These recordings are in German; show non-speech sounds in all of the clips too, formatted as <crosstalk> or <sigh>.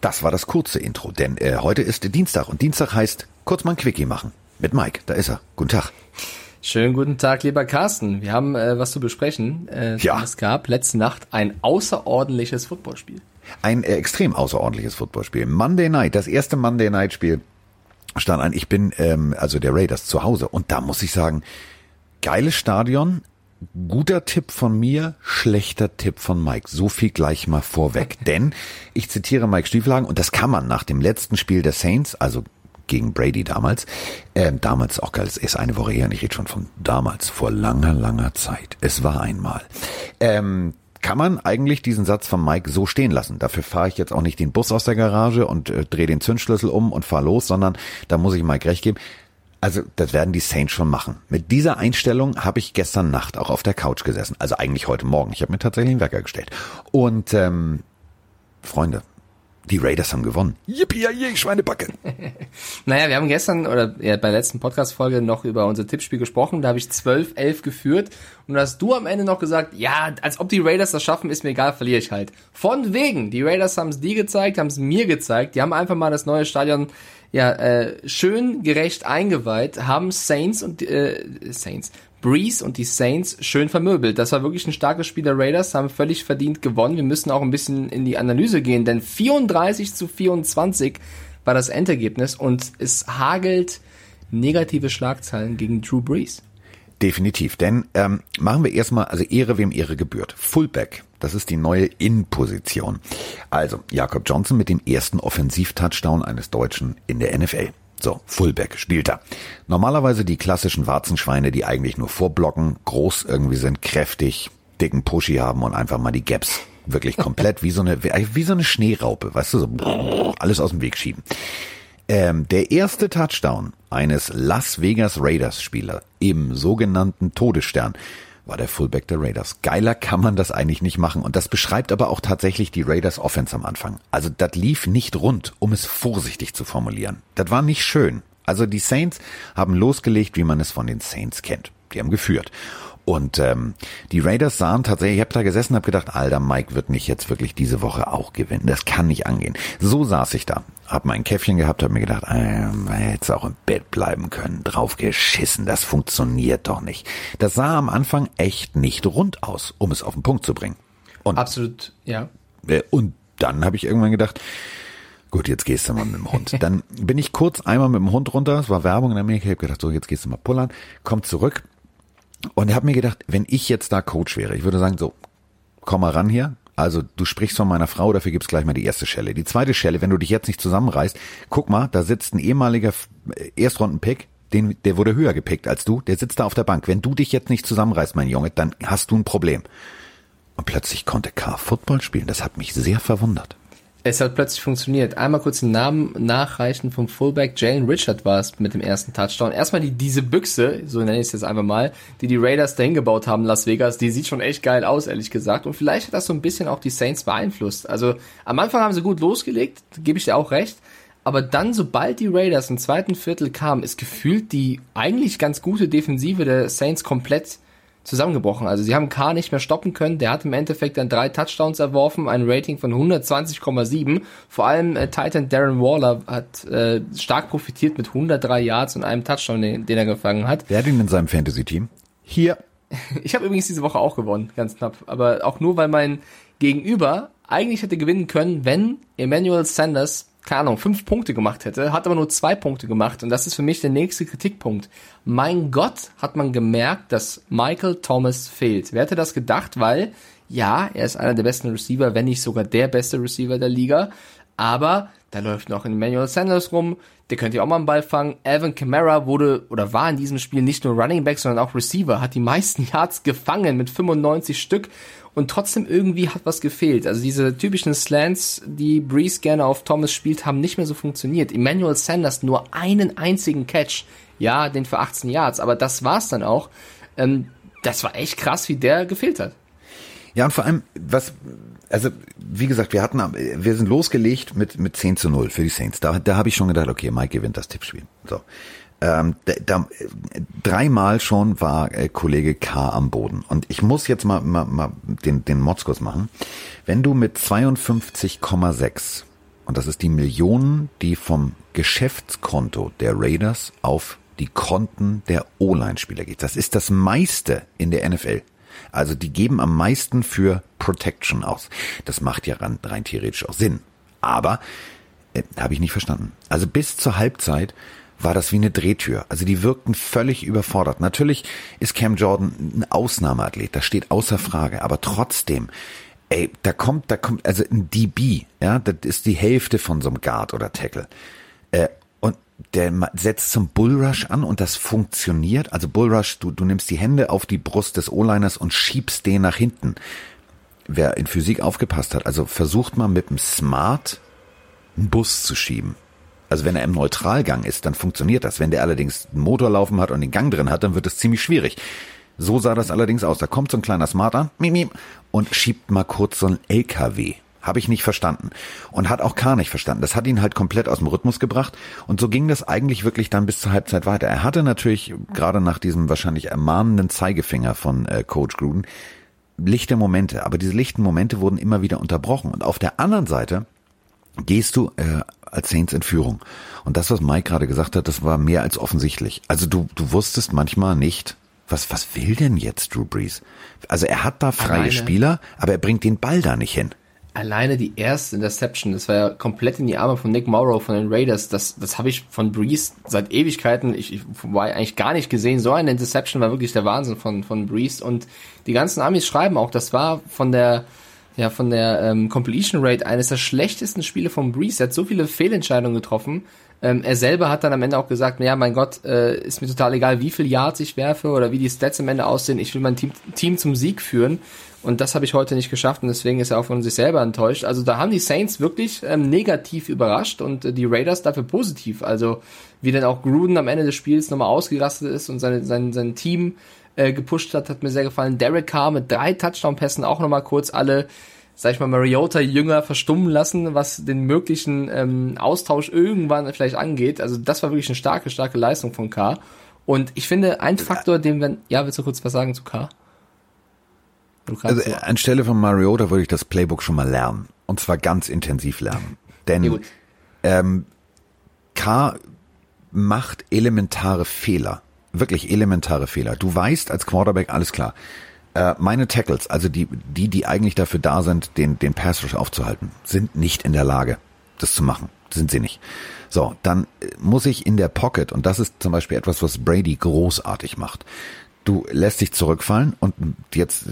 Das war das kurze Intro, denn äh, heute ist Dienstag und Dienstag heißt kurz mal ein Quickie machen. Mit Mike, da ist er. Guten Tag. Schönen guten Tag, lieber Carsten. Wir haben äh, was zu besprechen. Äh, Ja. Es gab letzte Nacht ein außerordentliches Footballspiel. Ein äh, extrem außerordentliches Footballspiel. Monday Night, das erste Monday Night Spiel stand an. Ich bin ähm, also der Raiders zu Hause und da muss ich sagen, geiles Stadion. Guter Tipp von mir, schlechter Tipp von Mike. So viel gleich mal vorweg. Denn ich zitiere Mike Stieflagen und das kann man nach dem letzten Spiel der Saints, also gegen Brady damals, ähm, damals auch geil, es ist eine Woche her und ich rede schon von damals, vor langer, langer Zeit. Es war einmal. Ähm, kann man eigentlich diesen Satz von Mike so stehen lassen. Dafür fahre ich jetzt auch nicht den Bus aus der Garage und äh, drehe den Zündschlüssel um und fahre los, sondern da muss ich Mike recht geben. Also das werden die Saints schon machen. Mit dieser Einstellung habe ich gestern Nacht auch auf der Couch gesessen. Also eigentlich heute Morgen. Ich habe mir tatsächlich einen Wecker gestellt. Und ähm, Freunde, die Raiders haben gewonnen. Yippie, je, Schweinebacke. <laughs> Naja, wir haben gestern oder ja, bei der letzten Podcast-Folge noch über unser Tippspiel gesprochen. Da habe ich 12-11 geführt. Und da hast du am Ende noch gesagt, ja, als ob die Raiders das schaffen, ist mir egal, verliere ich halt. Von wegen. Die Raiders haben es dir gezeigt, haben es mir gezeigt. Die haben einfach mal das neue Stadion ja äh, schön gerecht eingeweiht, haben Saints und äh, Saints, Breeze und die Saints schön vermöbelt. Das war wirklich ein starkes Spiel der Raiders, haben völlig verdient gewonnen. Wir müssen auch ein bisschen in die Analyse gehen, denn 34 zu 24 war das Endergebnis und es hagelt negative Schlagzeilen gegen Drew Brees. Definitiv, denn ähm, machen wir erstmal, also Ehre wem Ehre gebührt. Fullback, das ist die neue In-Position. Also Jakob Johnson mit dem ersten Offensiv-Touchdown eines Deutschen in der NFL. So, Fullback spielt er. Normalerweise die klassischen Warzenschweine, die eigentlich nur vorblocken, groß irgendwie sind, kräftig, dicken Pushy haben und einfach mal die Gaps wirklich komplett wie so eine <laughs> wie so eine Schneeraupe, weißt du, so <laughs> alles aus dem Weg schieben. Ähm, der erste Touchdown eines Las Vegas Raiders Spieler im sogenannten Todesstern war der Fullback der Raiders. Geiler kann man das eigentlich nicht machen und das beschreibt aber auch tatsächlich die Raiders Offense am Anfang. Also das lief nicht rund, um es vorsichtig zu formulieren. Das war nicht schön. Also die Saints haben losgelegt, wie man es von den Saints kennt. Die haben geführt. Und ähm, die Raiders sahen tatsächlich, ich habe da gesessen und habe gedacht, alter, Mike wird nicht jetzt wirklich diese Woche auch gewinnen. Das kann nicht angehen. So saß ich da, habe mein Käffchen gehabt, habe mir gedacht, ähm, hätte auch im Bett bleiben können. Drauf geschissen, das funktioniert doch nicht. Das sah am Anfang echt nicht rund aus, um es auf den Punkt zu bringen. Und, Absolut, ja. äh, und dann habe ich irgendwann gedacht, Gut, jetzt gehst du mal mit dem Hund. <laughs> Dann bin ich kurz einmal mit dem Hund runter, es war Werbung in Amerika, ich habe gedacht, so jetzt gehst du mal pullern, komm zurück und habe mir gedacht, wenn ich jetzt da Coach wäre, ich würde sagen, so, komm mal ran hier. Also du sprichst von meiner Frau, dafür gibt's gleich mal die erste Schelle. Die zweite Schelle, wenn du dich jetzt nicht zusammenreißt, guck mal, da sitzt ein ehemaliger äh, Erstrunden-Pick, den, der wurde höher gepickt als du, der sitzt da auf der Bank. Wenn du dich jetzt nicht zusammenreißt, mein Junge, dann hast du ein Problem. Und plötzlich konnte K Football spielen. Das hat mich sehr verwundert. Es hat plötzlich funktioniert. Einmal kurz den Namen nachreichen vom Fullback. Jalen Richard war es mit dem ersten Touchdown. Erstmal die, diese Büchse, so nenne ich es jetzt einfach mal, die die Raiders dahin gebaut haben, Las Vegas, die sieht schon echt geil aus, ehrlich gesagt. Und vielleicht hat das so ein bisschen auch die Saints beeinflusst. Also am Anfang haben sie gut losgelegt, gebe ich dir auch recht. Aber dann, sobald die Raiders im zweiten Viertel kamen, ist gefühlt die eigentlich ganz gute Defensive der Saints komplett zusammengebrochen. Also sie haben K nicht mehr stoppen können. Der hat im Endeffekt dann drei Touchdowns erworfen, ein Rating von 120,7. Vor allem äh, Titan Darren Waller hat äh, stark profitiert mit 103 Yards und einem Touchdown, den, den er gefangen hat. Wer hat ihn in seinem Fantasy-Team? Hier. <laughs> Ich habe übrigens diese Woche auch gewonnen, ganz knapp. Aber auch nur, weil mein Gegenüber eigentlich hätte gewinnen können, wenn Emmanuel Sanders keine Ahnung, fünf Punkte gemacht hätte, hat aber nur zwei Punkte gemacht und das ist für mich der nächste Kritikpunkt. Mein Gott, hat man gemerkt, dass Michael Thomas fehlt. Wer hätte das gedacht? Weil, ja, er ist einer der besten Receiver, wenn nicht sogar der beste Receiver der Liga, aber da läuft noch Emmanuel Sanders rum, der könnte ja auch mal einen Ball fangen. Alvin Kamara wurde oder war in diesem Spiel nicht nur Running Back, sondern auch Receiver, hat die meisten <laughs> Yards gefangen mit 95 Stück und trotzdem irgendwie hat was gefehlt. Also diese typischen Slants, die Breeze gerne auf Thomas spielt, haben nicht mehr so funktioniert. Emmanuel Sanders nur einen einzigen Catch, ja, den für 18 Yards, aber das war's dann auch. Ähm, das war echt krass, wie der gefehlt hat. Ja, und vor allem, was, also wie gesagt, wir hatten, wir sind losgelegt mit mit 10 zu 0 für die Saints. Da, da habe ich schon gedacht, okay, Mike gewinnt das Tippspiel. So. Ähm, da, da, dreimal schon war äh, Kollege K am Boden. Und ich muss jetzt mal, mal, mal den, den Motzkurs machen. Wenn du mit 52,6 Und das ist die Millionen, die vom Geschäftskonto der Raiders auf die Konten der O-Line-Spieler geht. Das ist das meiste in der NFL. Also die geben am meisten für Protection aus. Das macht ja rein, rein theoretisch auch Sinn. Aber äh, habe ich nicht verstanden. Also bis zur Halbzeit war das wie eine Drehtür. Also die wirkten völlig überfordert. Natürlich ist Cam Jordan ein Ausnahmeathlet, das steht außer Frage, aber trotzdem, ey, da kommt, da kommt, also ein DB, ja, das ist die Hälfte von so einem Guard oder Tackle. Äh, und der setzt zum Bullrush an und das funktioniert. Also Bullrush, du, du nimmst die Hände auf die Brust des O-Liners und schiebst den nach hinten. Wer in Physik aufgepasst hat, also versucht mal mit dem Smart einen Bus zu schieben. Also wenn er im Neutralgang ist, dann funktioniert das. Wenn der allerdings einen Motor laufen hat und den Gang drin hat, dann wird es ziemlich schwierig. So sah das allerdings aus. Da kommt so ein kleiner Smart an und schiebt mal kurz so ein LKW. Habe ich nicht verstanden. Und hat auch K nicht verstanden. Das hat ihn halt komplett aus dem Rhythmus gebracht. Und so ging das eigentlich wirklich dann bis zur Halbzeit weiter. Er hatte natürlich gerade nach diesem wahrscheinlich ermahnenden Zeigefinger von äh, Coach Gruden lichte Momente. Aber diese lichten Momente wurden immer wieder unterbrochen. Und auf der anderen Seite gehst du äh, als Saints in Führung. Und das, was Mike gerade gesagt hat, das war mehr als offensichtlich. Also du, du wusstest manchmal nicht, was, was will denn jetzt Drew Brees? Also er hat da freie Alleine. Spieler, aber er bringt den Ball da nicht hin. Alleine die erste Interception, das war ja komplett in die Arme von Nick Morrow von den Raiders. Das, das habe ich von Brees seit Ewigkeiten, ich, ich war eigentlich gar nicht gesehen. So eine Interception war wirklich der Wahnsinn von, von Brees. Und die ganzen Amis schreiben auch, das war von der, ja von der ähm, Completion Rate eines der schlechtesten Spiele von Breeze. Er hat so viele Fehlentscheidungen getroffen. Ähm, er selber hat dann am Ende auch gesagt, ja, mein Gott, äh, ist mir total egal, wie viel Yards ich werfe oder wie die Stats am Ende aussehen. Ich will mein Team, Team zum Sieg führen. Und das habe ich heute nicht geschafft und deswegen ist er auch von sich selber enttäuscht. Also da haben die Saints wirklich ähm, negativ überrascht und äh, die Raiders dafür positiv. Also wie dann auch Gruden am Ende des Spiels nochmal ausgerastet ist und seine, sein, sein Team äh, gepusht hat, hat mir sehr gefallen. Derek Carr mit drei Touchdown-Pässen auch nochmal kurz alle, sag ich mal, Mariota jünger verstummen lassen, was den möglichen ähm, Austausch irgendwann vielleicht angeht. Also das war wirklich eine starke, starke Leistung von Carr. Und ich finde, ein Faktor, den wir, ja, willst du kurz was sagen zu Carr? Also äh, anstelle von Mariota würde ich das Playbook schon mal lernen. Und zwar ganz intensiv lernen. Denn ja, ähm, K macht elementare Fehler wirklich elementare Fehler. Du weißt als Quarterback, alles klar, äh, meine Tackles, also die, die, die eigentlich dafür da sind, den, den Pass Rush aufzuhalten, sind nicht in der Lage, das zu machen. Sind sie nicht. So, dann äh, muss ich in der Pocket, und das ist zum Beispiel etwas, was Brady großartig macht. Du lässt dich zurückfallen und jetzt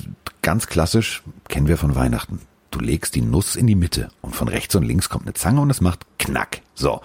ganz klassisch, kennen wir von Weihnachten. Du legst die Nuss in die Mitte und von rechts und links kommt eine Zange und es macht Knack. So.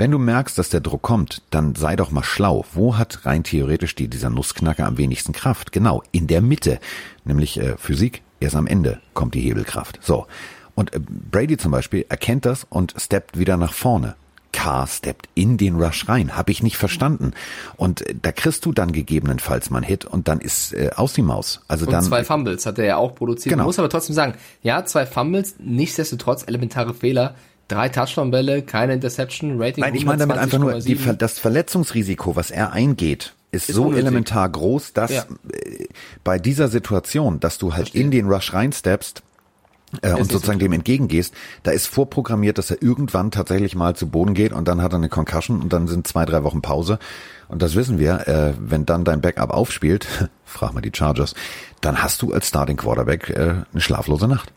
Wenn du merkst, dass der Druck kommt, dann sei doch mal schlau. Wo hat rein theoretisch die, dieser Nussknacker am wenigsten Kraft? Genau, in der Mitte. Nämlich äh, Physik, erst am Ende kommt die Hebelkraft. So. Und äh, Brady zum Beispiel erkennt das und steppt wieder nach vorne. Carr steppt in den Rush rein. Hab ich nicht verstanden. Und äh, da kriegst du dann gegebenenfalls mal einen Hit und dann ist äh, aus die Maus. Also und dann zwei Fumbles hat er ja auch produziert. Genau. Man muss aber trotzdem sagen, ja, zwei Fumbles, nichtsdestotrotz elementare Fehler drei Touchdown-Bälle, keine Interception, Rating Nein, ich meine damit einfach nur, die, das Verletzungsrisiko, was er eingeht, ist, ist so unnötig. elementar groß, dass ja. Äh, bei dieser Situation, dass du halt Verstehe. in den Rush reinsteppst, äh, und sozusagen dem entgegengehst, da ist vorprogrammiert, dass er irgendwann tatsächlich mal zu Boden geht und dann hat er eine Concussion und dann sind zwei, drei Wochen Pause. Und das wissen wir, äh, wenn dann dein Backup aufspielt, <laughs> frag mal die Chargers, dann hast du als Starting Quarterback äh, eine schlaflose Nacht.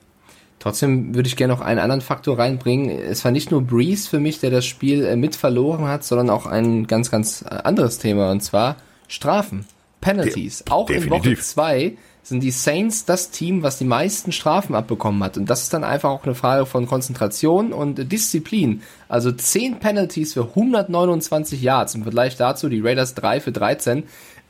Trotzdem würde ich gerne noch einen anderen Faktor reinbringen. Es war nicht nur Breeze für mich, der das Spiel äh, mit verloren hat, sondern auch ein ganz, ganz äh, anderes Thema, und zwar Strafen, Penalties. De auch definitiv. in Woche zwei sind die Saints das Team, was die meisten Strafen abbekommen hat. Und das ist dann einfach auch eine Frage von Konzentration und Disziplin. Also 10 Penalties für 129 Yards im Vergleich dazu die Raiders 3 für 13.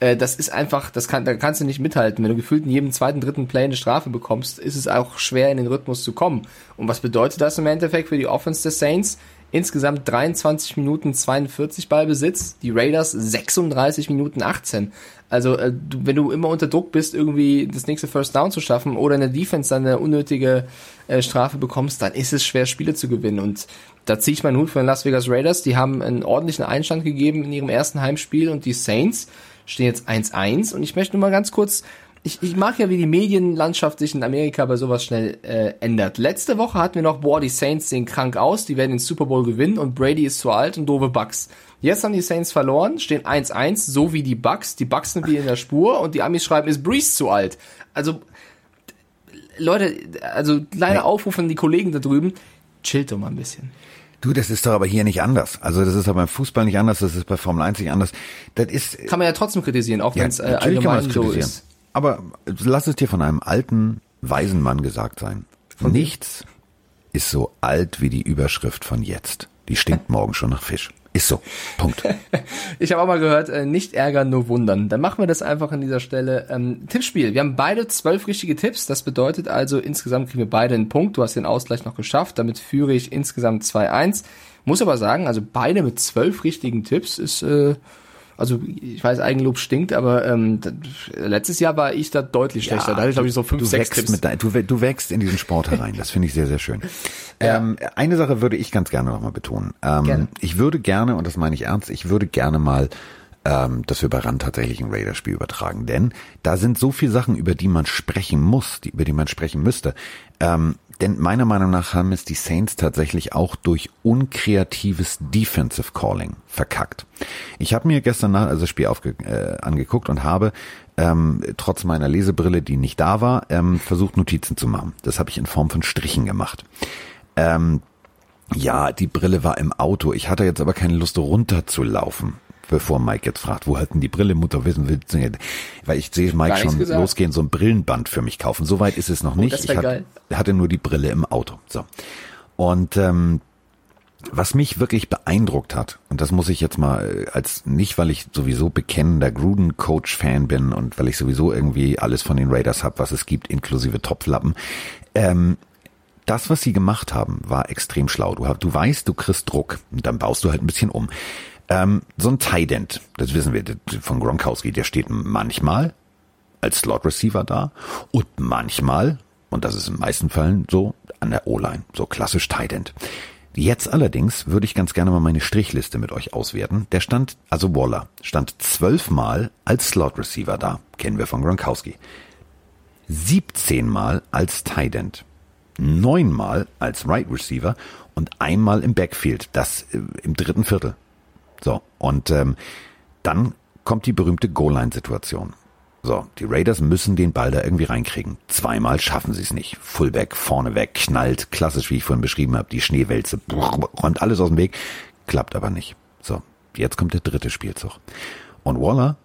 Äh, das ist einfach, das kann, da kannst du nicht mithalten. Wenn du gefühlt in jedem zweiten, dritten Play eine Strafe bekommst, ist es auch schwer, in den Rhythmus zu kommen. Und was bedeutet das im Endeffekt für die Offense des Saints? Insgesamt 23 Minuten 42 Ballbesitz, die Raiders 36 Minuten 18. Also äh, du, wenn du immer unter Druck bist, irgendwie das nächste First Down zu schaffen oder in der Defense dann eine unnötige äh, Strafe bekommst, dann ist es schwer, Spiele zu gewinnen. Und da ziehe ich meinen Hut von den Las Vegas Raiders. Die haben einen ordentlichen Einstand gegeben in ihrem ersten Heimspiel und die Saints stehen jetzt 1-1 und ich möchte nur mal ganz kurz ich, ich mag ja, wie die Medienlandschaft sich in Amerika bei sowas schnell äh, ändert. Letzte Woche hatten wir noch, boah, die Saints sehen krank aus, die werden den Super Bowl gewinnen und Brady ist zu alt und doofe Bucks. Jetzt haben die Saints verloren, stehen 1-1, so wie die Bucks. Die Bucks sind wie in der Spur und die Amis schreiben, ist Breeze zu alt. Also, Leute, also kleiner. Aufruf an die Kollegen da drüben, chillt doch mal ein bisschen. Du, das ist doch aber hier nicht anders. Also das ist aber beim Fußball nicht anders, das ist bei Formel 1 nicht anders. Das ist kann man ja trotzdem kritisieren, auch ja, wenn es äh, allgemein so ist. Aber lass es dir von einem alten, weisen Mann gesagt sein. Von Nichts ist so alt wie die Überschrift von jetzt. Die stinkt morgen schon nach Fisch. Ist so. Punkt. <laughs> ich habe auch mal gehört, äh, nicht ärgern, nur wundern. Dann machen wir das einfach an dieser Stelle. Ähm, Tippspiel. Wir haben beide zwölf richtige Tipps. Das bedeutet also, insgesamt kriegen wir beide einen Punkt. Du hast den Ausgleich noch geschafft. Damit führe ich insgesamt 2-1. Muss aber sagen, also beide mit zwölf richtigen Tipps ist äh, also ich weiß, Eigenlob stinkt, aber ähm, letztes Jahr war ich da deutlich schlechter. Ja, da hatte ich, glaube ich, so fünf, du sechs Tipps. Mit dein, du, du wächst in diesen Sport herein. Das finde ich sehr, sehr schön. Ja. Ähm, eine Sache würde ich ganz gerne nochmal betonen. Ähm, gerne. Ich würde gerne, und das meine ich ernst, ich würde gerne mal ähm, dass wir bei RAN tatsächlich ein Raider-Spiel übertragen. Denn da sind so viele Sachen, über die man sprechen muss, die, über die man sprechen müsste. Ähm, denn meiner Meinung nach haben es die Saints tatsächlich auch durch unkreatives Defensive Calling verkackt. Ich habe mir gestern Nacht also das Spiel aufge, äh, angeguckt und habe ähm, trotz meiner Lesebrille, die nicht da war, ähm, versucht Notizen zu machen. Das habe ich in Form von Strichen gemacht. Ähm, ja, die Brille war im Auto. Ich hatte jetzt aber keine Lust runterzulaufen bevor Mike jetzt fragt, wo halten die Brille, Mutter wissen will, weil ich sehe Mike schon gesagt. losgehen, so ein Brillenband für mich kaufen. Soweit ist es noch oh, nicht. ich hatte, hatte nur die Brille im Auto. So. Und ähm, was mich wirklich beeindruckt hat, und das muss ich jetzt mal äh, als nicht, weil ich sowieso bekennender Gruden-Coach-Fan bin und weil ich sowieso irgendwie alles von den Raiders hab, was es gibt, inklusive Topflappen, ähm, das, was sie gemacht haben, war extrem schlau. Du, du weißt, du kriegst Druck und dann baust du halt ein bisschen um. Ähm, so ein Tident, das wissen wir von Gronkowski, der steht manchmal als Slot Receiver da und manchmal, und das ist in meisten Fällen so, an der O-Line, so klassisch Tident. Jetzt allerdings würde ich ganz gerne mal meine Strichliste mit euch auswerten. Der stand, also Waller, stand zwölfmal als Slot Receiver da, kennen wir von Gronkowski. 17 Mal als Tident, neunmal als Right Receiver und einmal im Backfield, das äh, im dritten Viertel. So, und ähm, dann kommt die berühmte Goal-Line-Situation. So, die Raiders müssen den Ball da irgendwie reinkriegen. Zweimal schaffen sie es nicht. Fullback vorne weg, knallt, klassisch, wie ich vorhin beschrieben habe, die Schneewälze, räumt alles aus dem Weg, klappt aber nicht. So, jetzt kommt der dritte Spielzug. Und Waller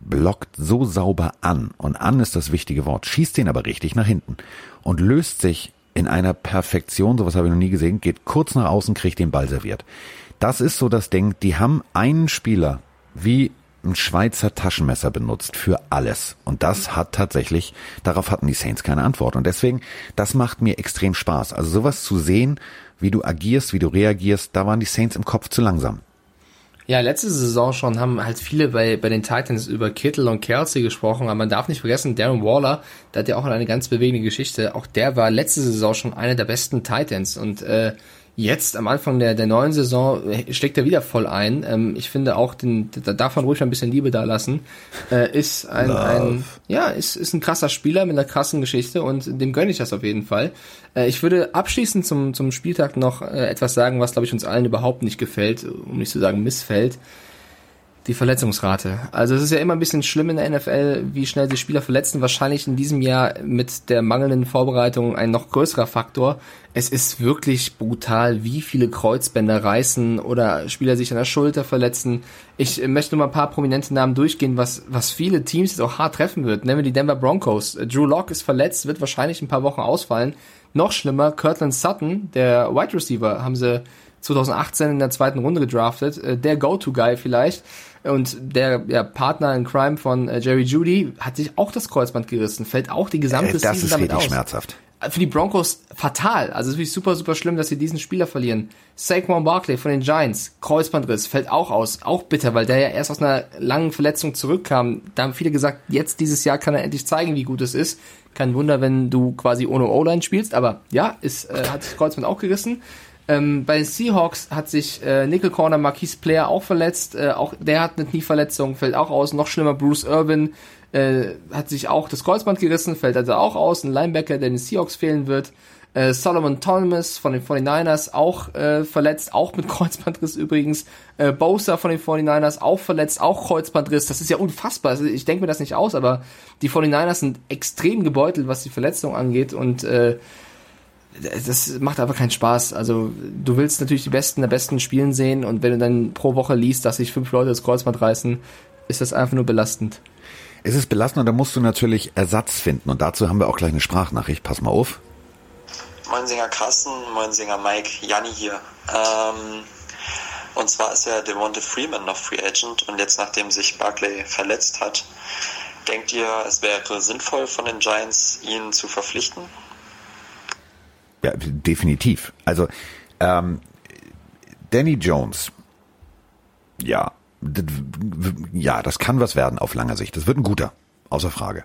blockt so sauber an, und an ist das wichtige Wort, schießt den aber richtig nach hinten und löst sich in einer Perfektion, sowas habe ich noch nie gesehen, geht kurz nach außen, kriegt den Ball serviert. Das ist so das Ding, die haben einen Spieler wie ein Schweizer Taschenmesser benutzt für alles. Und das hat tatsächlich, darauf hatten die Saints keine Antwort. Und deswegen, das macht mir extrem Spaß. Also sowas zu sehen, wie du agierst, wie du reagierst, da waren die Saints im Kopf zu langsam. Ja, letzte Saison schon haben halt viele bei, bei den Titans über Kittle und Kelsey gesprochen, aber man darf nicht vergessen, Darren Waller, der hat ja auch eine ganz bewegende Geschichte, auch der war letzte Saison schon einer der besten Titans und äh, Jetzt am Anfang der, der neuen Saison steckt er wieder voll ein. Ähm, ich finde auch, den, da darf man ruhig ein bisschen Liebe da lassen. Äh, ist ein, ein ja, ist, ist ein krasser Spieler mit einer krassen Geschichte und dem gönne ich das auf jeden Fall. Äh, ich würde abschließend zum, zum Spieltag noch äh, etwas sagen, was glaube ich uns allen überhaupt nicht gefällt, um nicht zu sagen missfällt die Verletzungsrate. Also es ist ja immer ein bisschen schlimm in der NFL, wie schnell sich Spieler verletzen. Wahrscheinlich in diesem Jahr mit der mangelnden Vorbereitung ein noch größerer Faktor. Es ist wirklich brutal, wie viele Kreuzbänder reißen oder Spieler sich an der Schulter verletzen. Ich möchte nur mal ein paar prominente Namen durchgehen, was, was viele Teams jetzt auch hart treffen wird. Nehmen wir die Denver Broncos. Drew Locke ist verletzt, wird wahrscheinlich ein paar Wochen ausfallen. Noch schlimmer, Kirtland Sutton, der Wide Receiver, haben sie 2018 in der zweiten Runde gedraftet. Äh, der Go-To-Guy vielleicht. Und der ja, Partner in Crime von äh, Jerry Judy hat sich auch das Kreuzband gerissen, fällt auch die gesamte äh, das Season damit aus. schmerzhaft. Äh, für die Broncos fatal. Also es ist wirklich super, super schlimm, dass sie diesen Spieler verlieren. Saquon Barkley von den Giants, Kreuzbandriss, fällt auch aus. Auch bitter, weil der ja erst aus einer langen Verletzung zurückkam. Da haben viele gesagt, jetzt dieses Jahr kann er endlich zeigen, wie gut es ist. Kein Wunder, wenn du quasi ohne O-Line spielst, aber ja, ist, äh, hat das Kreuzband auch gerissen. Ähm, bei den Seahawks hat sich äh, Nickel Corner Marquise Player auch verletzt. Äh, auch der hat eine Knieverletzung, fällt auch aus. Noch schlimmer, Bruce Irvin äh, hat sich auch das Kreuzband gerissen, fällt also auch aus. Ein Linebacker, der den Seahawks fehlen wird. Äh, Solomon Thomas von den 49ers auch äh, verletzt, auch mit <laughs> Kreuzbandriss übrigens. Äh, Bosa von den 49ers auch verletzt, auch Kreuzbandriss. Das ist ja unfassbar. Also ich denke mir das nicht aus, aber die 49ers sind extrem gebeutelt, was die Verletzung angeht und äh, das macht einfach keinen Spaß. Also du willst natürlich die Besten der Besten spielen sehen und wenn du dann pro Woche liest, dass sich fünf Leute das Kreuzband reißen, ist das einfach nur belastend. Es ist belastend und da musst du natürlich Ersatz finden und dazu haben wir auch gleich eine Sprachnachricht. Pass mal auf. Moin Sänger Carsten, moin Sänger Mike, Janni hier. Ähm, und zwar ist ja Devonta Freeman noch Free Agent und jetzt nachdem sich Barclay verletzt hat, denkt ihr, es wäre sinnvoll von den Giants, ihn zu verpflichten? Ja, definitiv. Also ähm, Danny Jones, ja, ja, das kann was werden auf langer Sicht. Das wird ein guter, außer Frage.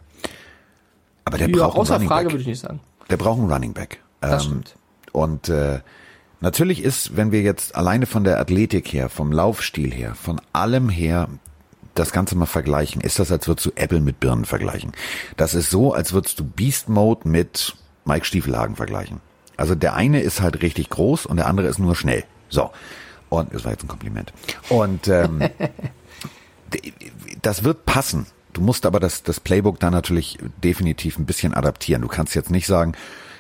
Aber der ja, braucht außer einen Frage Back. würde ich nicht sagen. Der braucht einen Running Back. Das ähm, stimmt. Und äh, natürlich ist, wenn wir jetzt alleine von der Athletik her, vom Laufstil her, von allem her das Ganze mal vergleichen, ist das, als würdest du Apple mit Birnen vergleichen. Das ist so, als würdest du Beast Mode mit Mike Stiefelhagen vergleichen. Also der eine ist halt richtig groß und der andere ist nur schnell. So. Und das war jetzt ein Kompliment. Und ähm, <laughs> das wird passen. Du musst aber das, das Playbook da natürlich definitiv ein bisschen adaptieren. Du kannst jetzt nicht sagen,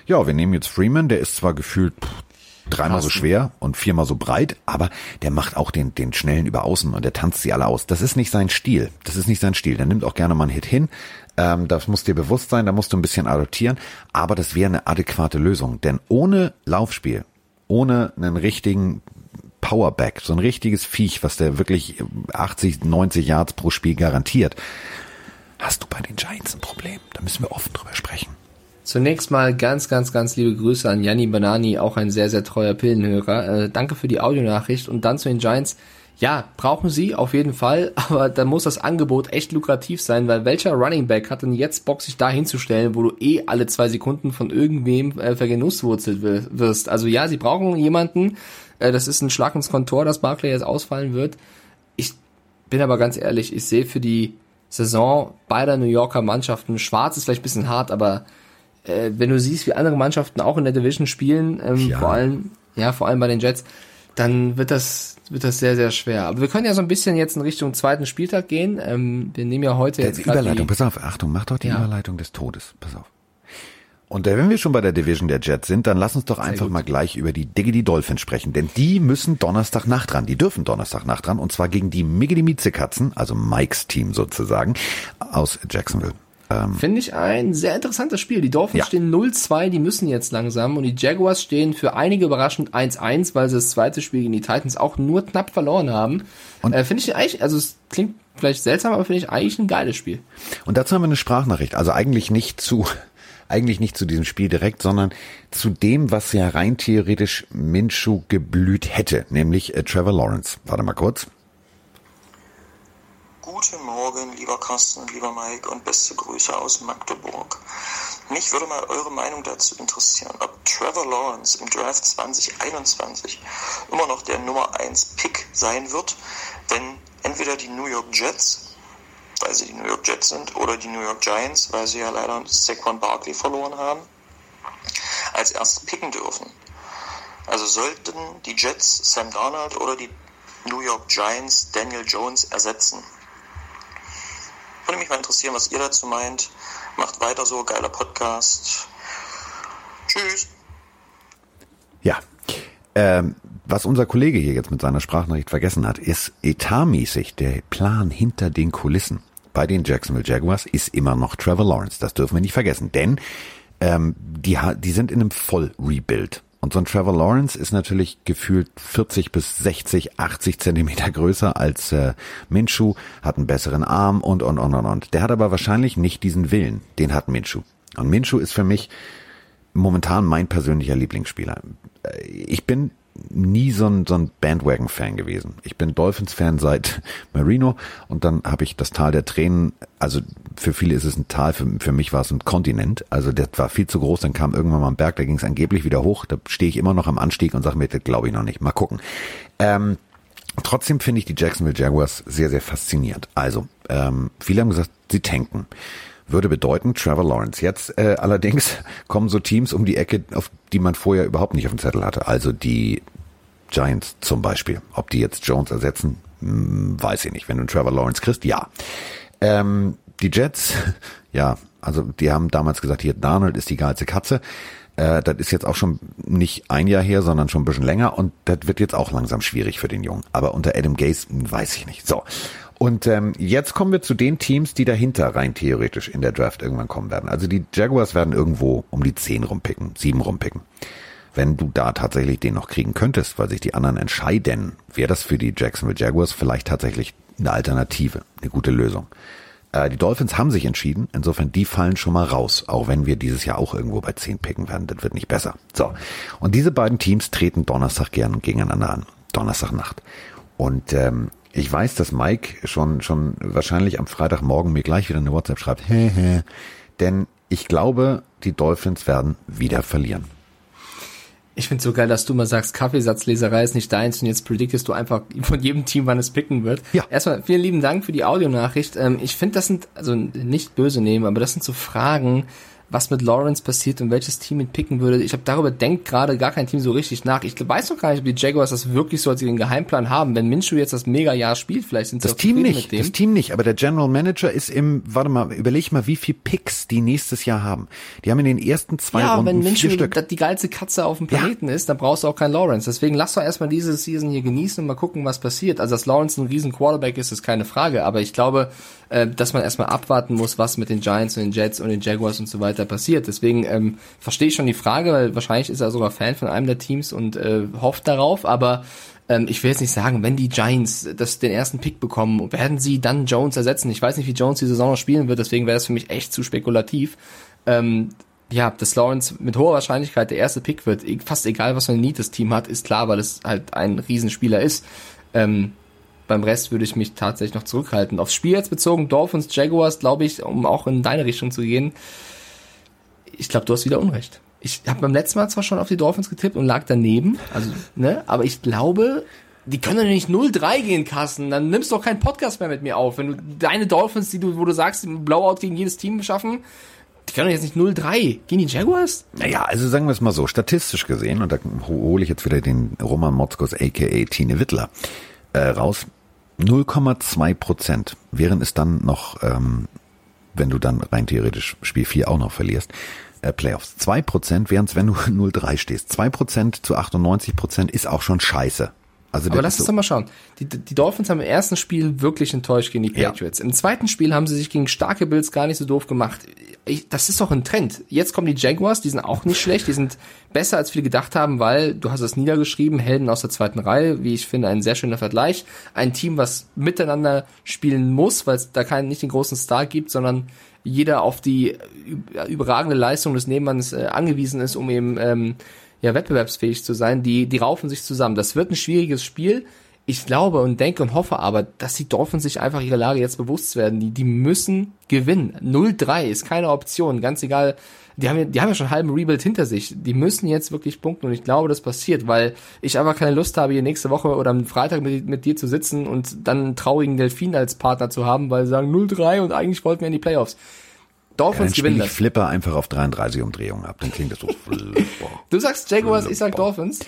ja, wir nehmen jetzt Freeman, der ist zwar gefühlt pff, dreimal Passen. so schwer und viermal so breit, aber der macht auch den, den schnellen über außen und der tanzt sie alle aus. Das ist nicht sein Stil. Das ist nicht sein Stil. Der nimmt auch gerne mal einen Hit hin. Ähm, das muss dir bewusst sein, da musst du ein bisschen adaptieren, aber das wäre eine adäquate Lösung. Denn ohne Laufspiel, ohne einen richtigen Powerback, so ein richtiges Viech, was der wirklich 80, 90 Yards pro Spiel garantiert, hast du bei den Giants ein Problem. Da müssen wir offen drüber sprechen. Zunächst mal ganz, ganz, ganz liebe Grüße an Janni Banani, auch ein sehr, sehr treuer Pillenhörer. Äh, danke für die Audionachricht und dann zu den Giants. Ja, brauchen sie auf jeden Fall, <laughs> aber da muss das Angebot echt lukrativ sein, weil welcher Running Back hat denn jetzt Bock, sich da hinzustellen, wo du eh alle zwei Sekunden von irgendwem äh, vergenusswurzelt wirst? Also ja, sie brauchen jemanden, äh, das ist ein Schlag ins Kontor, dass Barclay jetzt ausfallen wird. Ich bin aber ganz ehrlich, ich sehe für die Saison beider New Yorker Mannschaften, schwarz ist vielleicht ein bisschen hart, aber äh, wenn du siehst, wie andere Mannschaften auch in der Division spielen, ähm, ja. vor allem, ja, vor allem bei den Jets, dann wird das, wird das sehr, sehr schwer. Aber wir können ja so ein bisschen jetzt in Richtung zweiten Spieltag gehen. Ähm, wir nehmen ja heute jetzt. Überleitung, die, pass auf, Achtung, mach doch die ja. Überleitung des Todes. Pass auf. Und äh, wenn wir schon bei der Division der Jets sind, dann lass uns doch einfach mal gleich über die Diggity Dolphins sprechen, denn die müssen Donnerstagnacht ran, die dürfen Donnerstagnacht ran und zwar gegen die Miggity Miezekatzen, also Mikes Team sozusagen, aus Jacksonville. Ähm, Finde ich ein sehr interessantes Spiel. Die Dolphins ja. stehen 0-2, die müssen jetzt langsam und die Jaguars stehen für einige überraschend 1-1, weil sie das zweite Spiel gegen die Titans auch nur knapp verloren haben. Und äh, finde ich eigentlich, also es klingt vielleicht seltsam, aber finde ich eigentlich ein geiles Spiel. Und dazu haben wir eine Sprachnachricht, also eigentlich nicht zu <laughs> eigentlich nicht zu diesem Spiel direkt, sondern zu dem, was ja rein theoretisch Minshu geblüht hätte, nämlich äh, Trevor Lawrence. Warte mal kurz. Guten Morgen, lieber Carsten, lieber Mike und beste Grüße aus Magdeburg. Mich würde mal eure Meinung dazu interessieren, ob Trevor Lawrence im Draft 2021 immer noch der Nummer 1 Pick sein wird, wenn entweder die New York Jets, weil sie die New York Jets sind, oder die New York Giants, weil sie ja leider Saquon Barkley verloren haben, als erstes picken dürfen. Also sollten die Jets Sam Darnold oder die New York Giants Daniel Jones ersetzen. Würde mich mal interessieren, was ihr dazu meint. Macht weiter so, geiler Podcast. Tschüss. Ja. Ähm, was unser Kollege hier jetzt mit seiner Sprachnachricht vergessen hat, ist etatmäßig der Plan hinter den Kulissen bei den Jacksonville Jaguars ist immer noch Trevor Lawrence. Das dürfen wir nicht vergessen, denn ähm, die, die sind in einem Voll-Rebuild. Und so ein Trevor Lawrence ist natürlich gefühlt 40 bis 60, 80 Zentimeter größer als äh, Minshu, hat einen besseren Arm und, und, und, und, und. Der hat aber wahrscheinlich nicht diesen Willen. Den hat Minshu. Und Minshu ist für mich momentan mein persönlicher Lieblingsspieler. Äh, ich bin nie so ein, so ein Bandwagon-Fan gewesen. Ich bin Dolphins-Fan seit <laughs> Marino und dann habe ich das Tal der Tränen, also für viele ist es ein Tal, für, für mich war es ein Kontinent, also das war viel zu groß, dann kam irgendwann mal ein Berg, da ging es angeblich wieder hoch, da stehe ich immer noch am Anstieg und sage mir, das glaube ich noch nicht, mal gucken. Ähm, trotzdem finde ich die Jacksonville Jaguars sehr, sehr faszinierend. Also, ähm, viele haben gesagt, sie tanken würde bedeuten Trevor Lawrence. Jetzt äh, allerdings <laughs> kommen so Teams um die Ecke, auf die man vorher überhaupt nicht auf dem Zettel hatte. Also die Giants zum Beispiel. Ob die jetzt Jones ersetzen, hm, weiß ich nicht. Wenn du Trevor Lawrence kriegst, ja. Ähm, die Jets, <laughs> ja, also die haben damals gesagt, hier Donald ist die geilste Katze. Äh, das ist jetzt auch schon nicht ein Jahr her, sondern schon ein bisschen länger und das wird jetzt auch langsam schwierig für den Jungen. Aber unter Adam Gase hm, weiß ich nicht. So. Und ähm, jetzt kommen wir zu den Teams, die dahinter rein theoretisch in der Draft irgendwann kommen werden. Also die Jaguars werden irgendwo um die zehn rumpicken, sieben rumpicken. Wenn du da tatsächlich den noch kriegen könntest, weil sich die anderen entscheiden, wäre das für die Jacksonville Jaguars vielleicht tatsächlich eine Alternative, eine gute Lösung. Äh, die Dolphins haben sich entschieden, insofern die fallen schon mal raus, auch wenn wir dieses Jahr auch irgendwo bei zehn picken werden, das wird nicht besser. So, und diese beiden Teams treten Donnerstag gern gegeneinander an, Donnerstagnacht. Und ähm, ich weiß, dass Mike schon, schon wahrscheinlich am Freitagmorgen mir gleich wieder eine WhatsApp schreibt. Hä, hä. Denn ich glaube, die Dolphins werden wieder verlieren. Ich finde so geil, dass du mal sagst, Kaffeesatzleserei ist nicht deins und jetzt prediktest du einfach von jedem Team, wann es picken wird. Ja. Erstmal vielen lieben Dank für die Audionachricht. Ähm, ich finde, das sind, also nicht böse nehmen, aber das sind so Fragen, was mit Lawrence passiert und welches Team ihn picken würde. Ich habe darüber denkt gerade gar kein Team so richtig nach. Ich weiß doch gar nicht, ob die Jaguars das wirklich so als den Geheimplan haben. Wenn Minshew jetzt das Mega-Jahr spielt, vielleicht sind sie das Team nicht. Das Team nicht. Aber der General Manager ist im, warte mal, überleg mal, wie viel Picks die nächstes Jahr haben. Die haben in den ersten zwei ja, Runden wenn Minshew Stück. die geilste Katze auf dem Planeten ja. ist, dann brauchst du auch keinen Lawrence. Deswegen lass doch erstmal diese Season hier genießen und mal gucken, was passiert. Also dass Lawrence ein riesen Quarterback ist, ist keine Frage. Aber ich glaube, äh, dass man erstmal abwarten muss, was mit den Giants und den Jets und den Jaguars und so weiter passiert. Deswegen ähm, verstehe ich schon die Frage, weil wahrscheinlich ist er sogar Fan von einem der Teams und äh, hofft darauf, aber ähm, ich will jetzt nicht sagen, wenn die Giants das, den ersten Pick bekommen, werden sie dann Jones ersetzen. Ich weiß nicht, wie Jones die Saison noch spielen wird, deswegen wäre das für mich echt zu spekulativ. Ähm, ja, dass Lawrence mit hoher Wahrscheinlichkeit der erste Pick wird, e-, fast egal, was für ein Need das Team hat, ist klar, weil es halt ein Riesenspieler ist. Ähm, beim Rest würde ich mich tatsächlich noch zurückhalten. Aufs Spiel jetzt bezogen, Dolphins, Jaguars, glaube ich, um auch in deine Richtung zu gehen. Ich glaube, du hast wieder Unrecht. Ich habe beim letzten Mal zwar schon auf die Dolphins getippt und lag daneben, also, ne, aber ich glaube, die können doch nicht 0-3 gehen, Kassen. Dann nimmst du doch keinen Podcast mehr mit mir auf. Wenn du deine Dolphins, die du, wo du sagst, Blowout gegen jedes Team schaffen, die können doch jetzt nicht 0-3. Gehen die Jaguars? Naja, also sagen wir es mal so, statistisch gesehen, und da hole ich jetzt wieder den Roman Motzkos aka Tine Wittler äh, raus. 0,2 Prozent wären es dann noch, ähm, wenn du dann rein theoretisch Spiel 4 auch noch verlierst, äh, Playoffs. 2 Prozent wären es, wenn du <laughs> 0,3 stehst. 2 Prozent zu 98 Prozent ist auch schon scheiße. Also Aber lass uns so doch mal schauen. Die, die Dolphins haben im ersten Spiel wirklich enttäuscht gegen die Patriots. Ja. Im zweiten Spiel haben sie sich gegen starke Bills gar nicht so doof gemacht. Ich, das ist doch ein Trend. Jetzt kommen die Jaguars, die sind auch nicht <laughs> schlecht, die sind besser als viele gedacht haben, weil du hast es niedergeschrieben, Helden aus der zweiten Reihe, wie ich finde, ein sehr schöner Vergleich. Ein Team, was miteinander spielen muss, weil es da keinen nicht den großen Star gibt, sondern jeder auf die überragende Leistung des Nebenmanns äh, angewiesen ist, um eben ähm, ja, wettbewerbsfähig zu sein, die, die raufen sich zusammen. Das wird ein schwieriges Spiel. Ich glaube und denke und hoffe aber, dass die Dolphins sich einfach ihrer Lage jetzt bewusst werden. Die, die müssen gewinnen. 0-3 ist keine Option. Ganz egal. Die haben, ja, die haben ja schon einen halben Rebuild hinter sich. Die müssen jetzt wirklich punkten und ich glaube, das passiert, weil ich einfach keine Lust habe, hier nächste Woche oder am Freitag mit, mit dir zu sitzen und dann einen traurigen Delfin als Partner zu haben, weil sie sagen 0-3 und eigentlich wollten wir in die Playoffs. Dolphins ja, gewinnen das. Ich Flipper einfach auf 33 Umdrehungen ab, dann klingt das so. <laughs> du sagst Jaguars, ich sag Dolphins.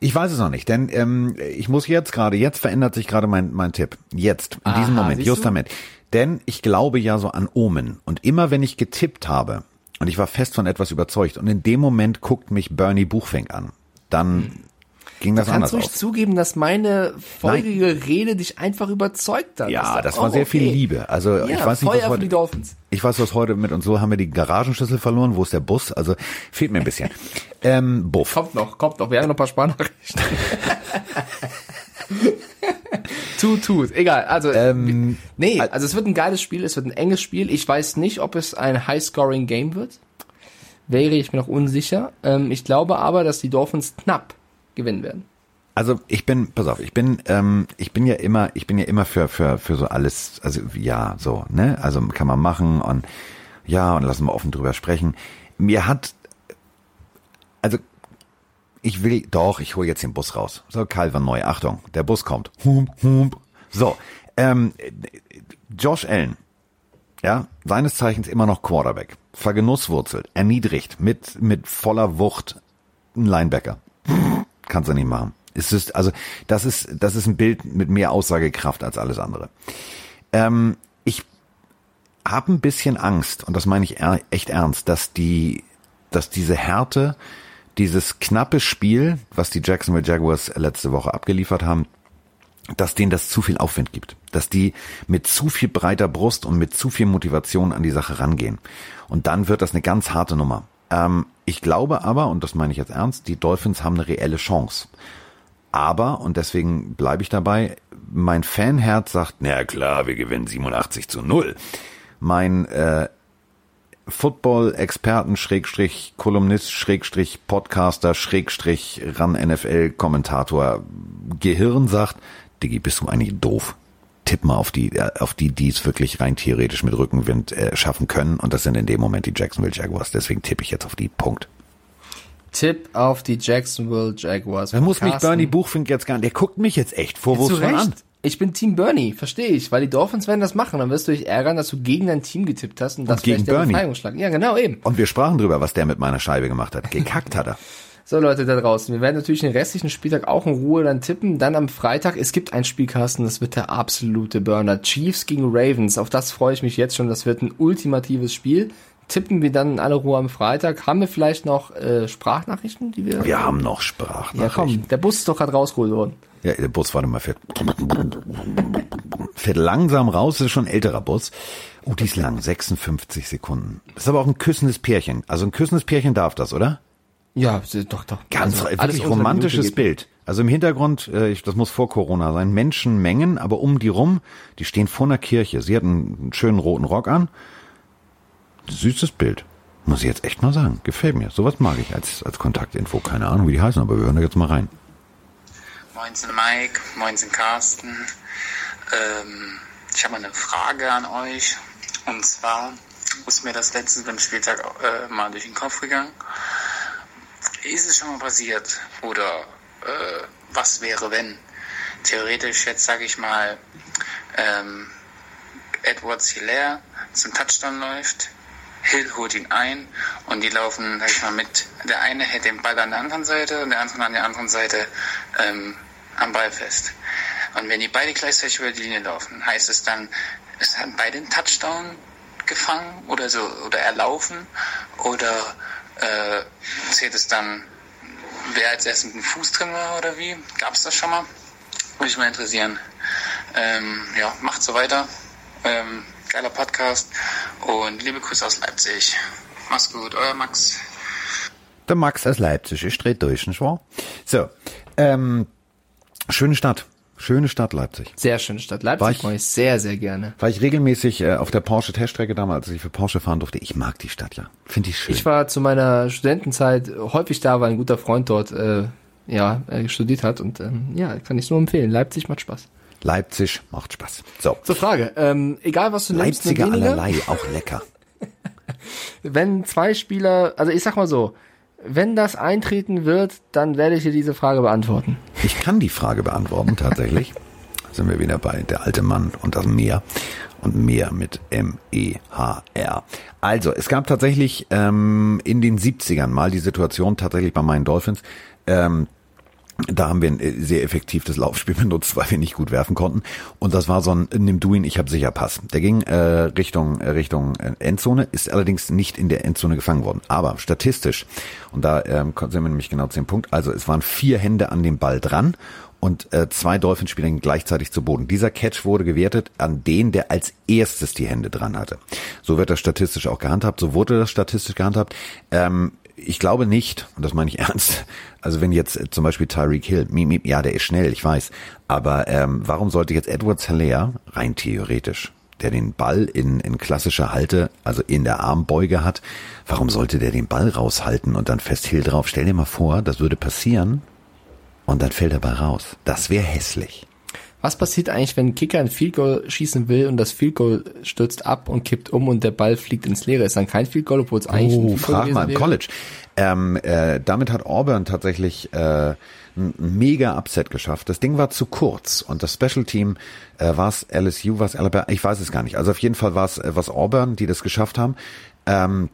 Ich weiß es noch nicht, denn ähm, ich muss jetzt gerade, jetzt verändert sich gerade mein, mein Tipp. Jetzt, in Aha, diesem Moment, just damit. Denn ich glaube ja so an Omen. Und immer wenn ich getippt habe und ich war fest von etwas überzeugt und in dem Moment guckt mich Bernie Buchfink an, dann hm ging das du kannst ruhig zugeben, dass meine folgige Nein. Rede dich einfach überzeugt hat. Ja, das, das war sehr okay. viel Liebe. Also ja, ich weiß nicht, was heute, ich weiß, was heute mit und so haben wir die Garagenschlüssel verloren. Wo ist der Bus? Also fehlt mir ein bisschen. <laughs> ähm, Buff. Kommt noch, kommt noch. Wir haben noch ein paar Sparnachrichten. <laughs> tut, tut. Egal. Also, ähm, nee, also es wird ein geiles Spiel, es wird ein enges Spiel. Ich weiß nicht, ob es ein High-Scoring-Game wird. Wäre ich mir noch unsicher. Ähm, ich glaube aber, dass die Dolphins knapp gewinnen werden. Also ich bin, pass auf, ich bin, ähm, ich bin ja immer, ich bin ja immer für für für so alles, also ja, so, ne, also kann man machen und ja und lassen wir offen drüber sprechen. Mir hat, also ich will, doch, ich hole jetzt den Bus raus. So, Calvin neu, Achtung, der Bus kommt. Hump, hump. So, ähm, Josh Allen, ja, seines Zeichens immer noch Quarterback, vergenusswurzelt, erniedrigt, mit mit voller Wucht, ein Linebacker. Kannst du nicht machen. Es ist, also, das ist, das ist ein Bild mit mehr Aussagekraft als alles andere. Ähm, ich habe ein bisschen Angst, und das meine ich echt ernst, dass die, dass diese Härte, dieses knappe Spiel, was die Jacksonville Jaguars letzte Woche abgeliefert haben, dass denen das zu viel Aufwind gibt, dass die mit zu viel breiter Brust und mit zu viel Motivation an die Sache rangehen. Und dann wird das eine ganz harte Nummer. Ähm, ich glaube aber, und das meine ich jetzt ernst, die Dolphins haben eine reelle Chance. Aber, und deswegen bleibe ich dabei, mein Fanherz sagt, na klar, wir gewinnen 87 zu 0. Mein äh, Football-Experten, Schrägstrich, Kolumnist, Schrägstrich, Podcaster, Schrägstrich, Ran-NFL-Kommentator, Gehirn sagt, Diggi, bist du eigentlich doof? Tipp mal auf die, äh, auf die, die es wirklich rein theoretisch mit Rückenwind äh, schaffen können. Und das sind in dem Moment die Jacksonville Jaguars. Deswegen tippe ich jetzt auf die. Punkt. Tipp auf die Jacksonville Jaguars. Da muss mich Bernie Buchfink jetzt gar nicht. Der guckt mich jetzt echt vorwurfsvoll an. Ich bin Team Bernie, verstehe ich, weil die Dolphins werden das machen. Dann wirst du dich ärgern, dass du gegen dein Team getippt hast und, und das gegen Bernie. Ja, genau, eben. Und wir sprachen drüber, was der mit meiner Scheibe gemacht hat. Gekackt hat er. <laughs> So Leute da draußen, wir werden natürlich den restlichen Spieltag auch in Ruhe dann tippen. Dann am Freitag, es gibt ein Spielkasten, das wird der absolute Burner. Chiefs gegen Ravens, auf das freue ich mich jetzt schon. Das wird ein ultimatives Spiel tippen wir dann in aller Ruhe am Freitag. Haben wir vielleicht noch äh, Sprachnachrichten, die wir. Wir haben noch Sprachnachrichten. Ja, komm, der Bus ist doch gerade rausgeholt worden. Ja, der Bus, warte mal, fährt, fährt langsam raus, das ist schon ein älterer Bus. Oh, die ist lang, 56 Sekunden. Das ist aber auch ein küssendes Pärchen. Also ein küssendes Pärchen darf das, oder? Ja, doch, doch. Ganz also, wirklich romantisches Bild. Also im Hintergrund, äh, ich, das muss vor Corona sein, Menschenmengen, aber um die rum, die stehen vor einer Kirche. Sie hat einen schönen roten Rock an süßes Bild. Muss ich jetzt echt mal sagen. Gefällt mir. Sowas mag ich als, als Kontaktinfo. Keine Ahnung, wie die heißen, aber wir hören da jetzt mal rein. Moinsen Mike, moinsen Carsten. Ähm, ich habe eine Frage an euch. Und zwar ist mir das letzte beim Spieltag äh, mal durch den Kopf gegangen. Ist es schon mal passiert? Oder äh, was wäre, wenn? Theoretisch, jetzt sage ich mal, ähm, Edwards Hilaire zum Touchdown läuft, Hill holt ihn ein und die laufen, sag ich mal, mit. Der eine hält den Ball an der anderen Seite und der andere an der anderen Seite ähm, am Ball fest. Und wenn die beide gleichzeitig über die Linie laufen, heißt es dann, es haben beide einen Touchdown gefangen oder so oder erlaufen oder äh, zählt es dann, wer als erstes mit dem Fuß drin war oder wie? Gab es das schon mal? Würde mich mal interessieren. Ähm, ja, macht so weiter. Ähm, geiler Podcast und liebe Grüße aus Leipzig. Mach's gut, euer Max. Der Max aus Leipzig, ich drehe durch, nicht wahr? So, ähm, schöne Stadt. Schöne Stadt Leipzig. Sehr schöne Stadt. Leipzig ich, mag ich sehr, sehr gerne. War ich regelmäßig äh, auf der Porsche Teststrecke damals, als ich für Porsche fahren durfte. Ich mag die Stadt ja. Finde ich schön. Ich war zu meiner Studentenzeit häufig da, weil ein guter Freund dort äh, ja, äh, studiert hat und ähm, ja, kann ich nur empfehlen. Leipzig macht Spaß. Leipzig macht Spaß. So. Zur Frage. Ähm, egal was du nimmst. Leipziger allerlei, auch lecker. <laughs> wenn zwei Spieler, also ich sag mal so, wenn das eintreten wird, dann werde ich dir diese Frage beantworten. Ich kann die Frage beantworten, tatsächlich. <laughs> sind wir wieder bei der alte Mann und das Meer und Meer mit M-E-H-R. Also, es gab tatsächlich ähm, in den 70ern mal die Situation tatsächlich bei meinen Dolphins, ähm, da haben wir ein äh, sehr effektiv das Laufspiel <laughs> benutzt, weil wir nicht gut werfen konnten. Und das war so ein Nimm du ihn, ich habe sicher Pass. Der ging äh, Richtung äh, Richtung äh, Endzone, ist allerdings nicht in der Endzone gefangen worden. Aber statistisch, und da ähm, sind wir nämlich genau zu dem Punkt, also es waren vier Hände an dem Ball dran und äh, zwei Dolphinspieler gleichzeitig zu Boden. Dieser Catch wurde gewertet an den, der als erstes die Hände dran hatte. So wird das statistisch auch gehandhabt, so wurde das statistisch gehandhabt. Ähm, ich glaube nicht, und das meine ich <laughs> ernst, also wenn jetzt äh, zum Beispiel Tyreek Hill, ja, der ist schnell, ich weiß, aber ähm, warum sollte jetzt Edwards Hilaire, rein theoretisch, der den Ball in, in klassischer Halte, also in der Armbeuge hat, warum sollte der den Ball raushalten und dann fest Hill drauf? Stell dir mal vor, das würde passieren und dann fällt er bei raus. Das wäre hässlich. Was passiert eigentlich, wenn ein Kicker ein Field Goal schießen will und das Field Goal stürzt ab und kippt um und der Ball fliegt ins Leere? Ist dann kein Field Goal, obwohl es eigentlich ein Oh, Field Goal frag mal im wäre? College. Ähm, äh, damit hat Auburn tatsächlich äh, ein mega Upset geschafft. Das Ding war zu kurz und das Special Team äh, war es LSU, war es Alabama, ich weiß es gar nicht. Also auf jeden Fall war es äh, was Auburn, die das geschafft haben. Ähm,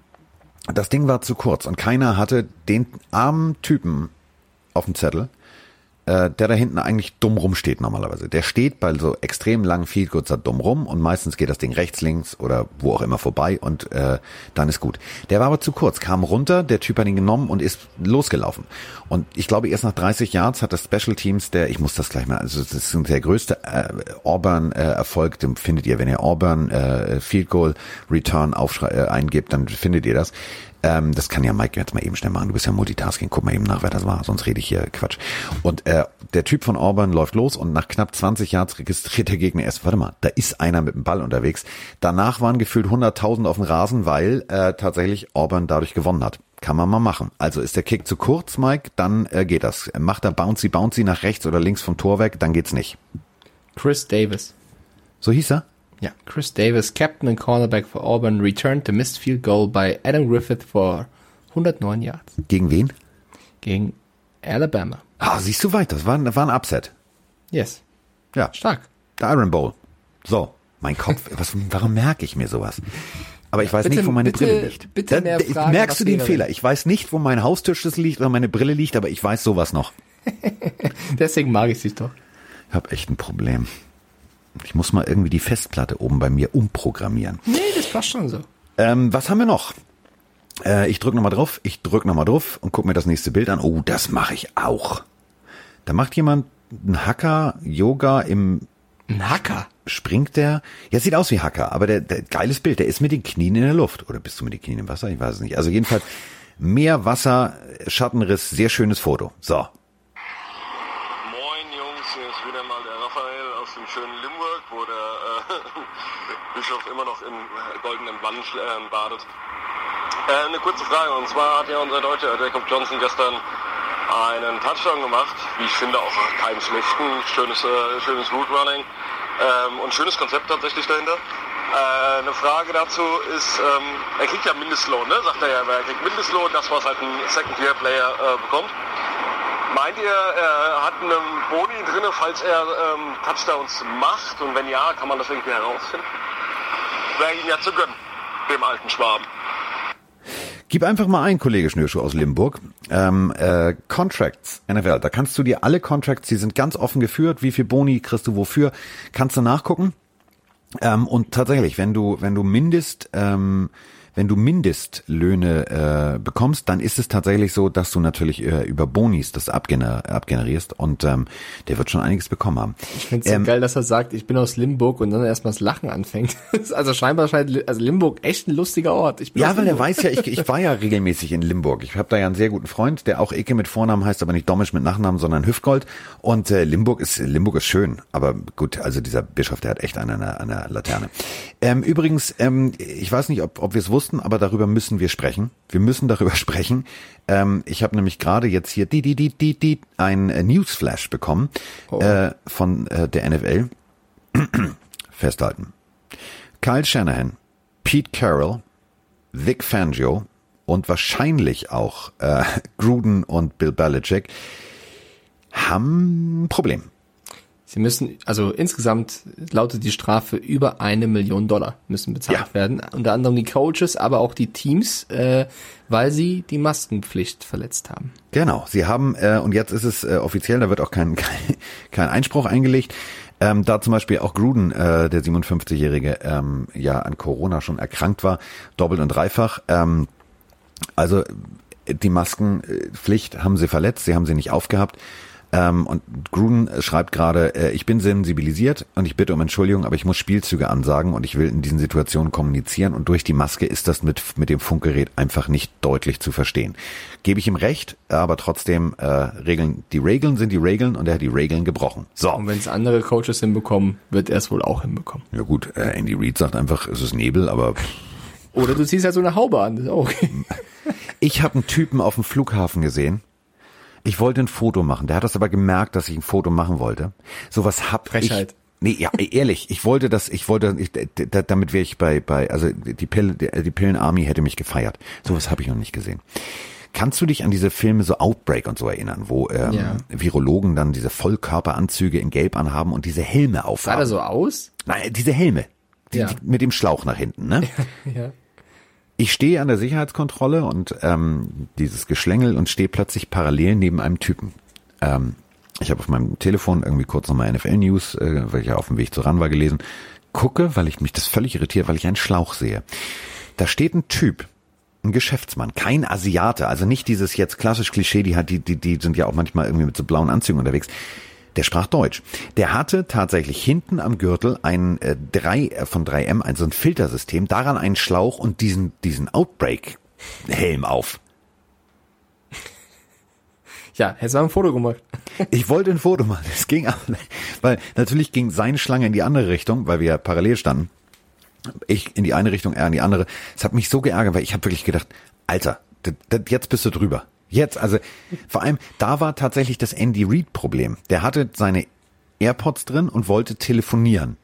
das Ding war zu kurz und keiner hatte den armen Typen auf dem Zettel, äh, der da hinten eigentlich dumm rumsteht normalerweise. Der steht bei so extrem langen Field Goals dumm rum und meistens geht das Ding rechts, links oder wo auch immer vorbei und äh, dann ist gut. Der war aber zu kurz, kam runter, der Typ hat ihn genommen und ist losgelaufen. Und ich glaube, erst nach 30 Yards hat das Special Teams, der, ich muss das gleich mal, also das ist der größte äh, Auburn-Erfolg, den findet ihr, wenn ihr Auburn äh, Field Goal Return aufschrei äh, eingebt, dann findet ihr das. Ähm, das kann ja Mike jetzt mal eben schnell machen. Du bist ja Multitasking. Guck mal eben nach, wer das war. Sonst rede ich hier Quatsch. Und äh, der Typ von Auburn läuft los und nach knapp 20 Yards registriert der Gegner erst, warte mal, da ist einer mit dem Ball unterwegs. Danach waren gefühlt 100.000 auf dem Rasen, weil äh, tatsächlich Auburn dadurch gewonnen hat. Kann man mal machen. Also ist der Kick zu kurz, Mike, dann äh, geht das. Macht er bouncy bouncy nach rechts oder links vom Tor weg, dann geht's nicht. Chris Davis. So hieß er? Ja, Chris Davis, Captain and Cornerback for Auburn, returned the missed field goal by Adam Griffith for 109 Yards Gegen wen? gegen Alabama. Ah, siehst du weiter. Das war, war ein Upset. Yes, Ja. stark. Der Iron Bowl. So, mein Kopf, <laughs> was, warum merke ich mir sowas? Aber ich weiß Bitte- nicht, wo meine bitte- Brille liegt. bitte mehr da- Fragen, merkst du den Fehler? Ich weiß nicht, wo mein Haustürschlüssel liegt oder meine Brille liegt, aber ich weiß sowas noch. <laughs> Deswegen mag ich dich doch. Ich habe echt ein Problem. Ich muss mal irgendwie die Festplatte oben bei mir umprogrammieren. Nee, das passt schon so. Ähm, was haben wir noch? Äh, ich drück noch mal drauf, ich drück noch mal drauf und guck mir das nächste Bild an. Oh, das mache ich auch. Da macht jemand einen Hacker Yoga im Ein Hacker. springt der. Ja, sieht aus wie Hacker, aber der, der geiles Bild. Der ist mit den Knien in der Luft. Oder bist du mit den Knien im Wasser? Ich weiß es nicht. Also jedenfalls Meer, Wasser, Schattenriss, sehr schönes Foto. So. Moin Jungs, hier ist wieder mal der Raphael aus dem schönen Limburg, wo der äh, Bischof immer noch im äh, goldenen Bann äh, badet. Äh, eine kurze Frage, und zwar hat ja unser Deutscher Jacob Johnson gestern einen Touchdown gemacht, wie ich finde auch keinen schlechten, schönes, äh, schönes Route Running ähm, und schönes Konzept tatsächlich dahinter. Äh, eine Frage dazu ist, ähm, er kriegt ja Mindestlohn, ne? sagt er ja, er kriegt Mindestlohn, das was halt ein Second-Year-Player äh, bekommt. Meint ihr, er hat einen Boni drin, falls er ähm, Touchdowns macht? Und wenn ja, kann man das irgendwie herausfinden? Wäre ihm ja zu gönnen, dem alten Schwaben. Gib einfach mal ein, Kollege Schnürschuh aus Limburg. Ähm, äh, Contracts, NFL, da kannst du dir alle Contracts, die sind ganz offen geführt, wie viel Boni kriegst du wofür, kannst du nachgucken. Ähm, und tatsächlich, wenn du, wenn du Mindest, ähm, wenn du Mindestlöhne äh, bekommst, dann ist es tatsächlich so, dass du natürlich äh, über Bonis das abgener abgenerierst und ähm, der wird schon einiges bekommen haben. Ich finde es so Ähm, geil, dass er sagt, ich bin aus Limburg und dann erstmal das Lachen anfängt. <laughs> also scheinbar scheint also Limburg echt ein lustiger Ort. Ja, weil er weiß ja, ich, ich war ja <laughs> regelmäßig in Limburg. Ich habe da ja einen sehr guten Freund, der auch Icke mit Vornamen heißt, aber nicht Domisch mit Nachnamen, sondern Hüftgold. Und äh, Limburg ist Limburg ist schön, aber gut, also dieser Bischof, der hat echt eine, eine, eine Laterne. Ähm, übrigens, ähm, ich weiß nicht, ob, ob wir es wussten, aber darüber müssen wir sprechen. Wir müssen darüber <laughs> sprechen. Ähm, ich habe nämlich gerade jetzt hier die, die, die, die, die, ein äh, Newsflash bekommen äh, von äh, der NFL. <clears throat> Festhalten. Kyle Shanahan, Pete Carroll, Vic Fangio und wahrscheinlich auch äh, <laughs> Gruden und Bill Belichick haben ein Problem. Sie müssen, also insgesamt lautet die Strafe über eine Million Dollar müssen bezahlt Ja. werden. Unter anderem die Coaches, aber auch die Teams, äh, weil sie die Maskenpflicht verletzt haben. Genau, sie haben, äh, und jetzt ist es äh, offiziell, da wird auch kein, <laughs> kein, kein Einspruch eingelegt, ähm, da zum Beispiel auch Gruden, äh, der 57-Jährige, ähm, ja an Corona schon erkrankt war, doppelt und dreifach. Ähm, also die Maskenpflicht haben sie verletzt, sie haben sie nicht aufgehabt. Ähm, und Gruden schreibt gerade, äh, ich bin sensibilisiert und ich bitte um Entschuldigung, aber ich muss Spielzüge ansagen und ich will in diesen Situationen kommunizieren und durch die Maske ist das mit, mit dem Funkgerät einfach nicht deutlich zu verstehen. Gebe ich ihm recht, aber trotzdem äh, Regeln, die Regeln sind die Regeln und er hat die Regeln gebrochen. So. Und wenn es andere Coaches hinbekommen, wird er es wohl auch hinbekommen. Ja gut, äh, Andy Reid sagt einfach, es ist Nebel, aber Oder du ziehst halt so eine Haube an, das ist auch okay. <laughs> Ich habe einen Typen auf dem Flughafen gesehen. Ich wollte ein Foto machen. Der hat das aber gemerkt, dass ich ein Foto machen wollte. Sowas hab Frechheit. ich. Nee, ja, ehrlich, ich wollte das, ich wollte, ich, damit wäre ich bei, bei, also die Pille, die Pillen-Army hätte mich gefeiert. Sowas habe ich noch nicht gesehen. Kannst du dich an diese Filme so Outbreak und so erinnern, wo ähm, Ja. Virologen dann diese Vollkörperanzüge in Gelb anhaben und diese Helme Sah aufhaben? der so aus? Nein, diese Helme. Die, Ja. die, mit dem Schlauch nach hinten, ne? <laughs> Ja. Ich stehe an der Sicherheitskontrolle und ähm, dieses Geschlängel und stehe plötzlich parallel neben einem Typen. Ähm, ich habe auf meinem Telefon irgendwie kurz nochmal NFL-News, äh, weil ich ja auf dem Weg zu ran war, gelesen. Gucke, weil ich mich das völlig irritiert, weil ich einen Schlauch sehe. Da steht ein Typ, ein Geschäftsmann, kein Asiate, also nicht dieses jetzt klassisch Klischee, die hat, die, die, die sind ja auch manchmal irgendwie mit so blauen Anzügen unterwegs. Der sprach Deutsch. Der hatte tatsächlich hinten am Gürtel ein äh, 3 äh, von 3M, ein so ein Filtersystem, daran einen Schlauch und diesen, diesen Outbreak-Helm auf. Ja, hättest du ein Foto gemacht. Ich wollte ein Foto machen, es ging aber, weil natürlich ging seine Schlange in die andere Richtung, weil wir ja parallel standen. Ich in die eine Richtung, er in die andere. Es hat mich so geärgert, weil ich habe wirklich gedacht, Alter, jetzt bist du drüber. Jetzt, also vor allem, da war tatsächlich das Andy Reid Problem. Der hatte seine AirPods drin und wollte telefonieren.